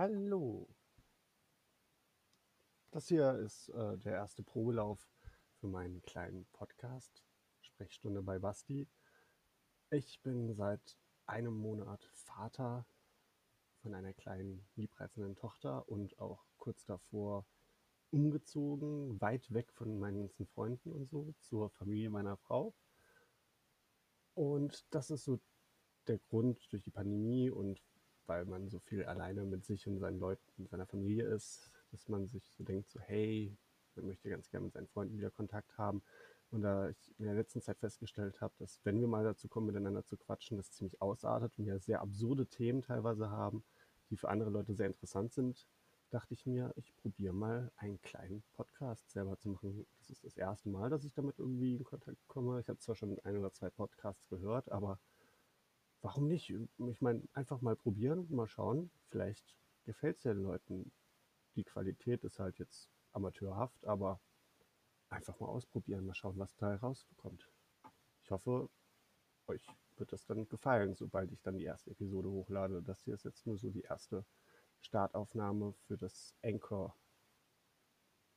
Hallo. Das hier ist äh, der erste Probelauf für meinen kleinen Podcast Sprechstunde bei Basti. Ich bin seit einem Monat Vater von einer kleinen liebreizenden Tochter und auch kurz davor umgezogen, weit weg von meinen ganzen Freunden und so, zur Familie meiner Frau. Und das ist so der Grund durch die Pandemie und weil man so viel alleine mit sich und seinen Leuten, mit seiner Familie ist, dass man sich so denkt, so hey, man möchte ganz gerne mit seinen Freunden wieder Kontakt haben. Und da ich in der letzten Zeit festgestellt habe, dass wenn wir mal dazu kommen, miteinander zu quatschen, das ziemlich ausartet und wir sehr absurde Themen teilweise haben, die für andere Leute sehr interessant sind, dachte ich mir, ich probiere mal einen kleinen Podcast selber zu machen. Das ist das erste Mal, dass ich damit irgendwie in Kontakt komme. Ich habe zwar schon ein oder zwei Podcasts gehört, aber warum nicht? Ich meine, einfach mal probieren, mal schauen. Vielleicht gefällt es ja den Leuten. Die Qualität ist halt jetzt amateurhaft, aber einfach mal ausprobieren, mal schauen, was da herauskommt. Ich hoffe, euch wird das dann gefallen, sobald ich dann die erste Episode hochlade. Das hier ist jetzt nur so die erste Startaufnahme für das Anchor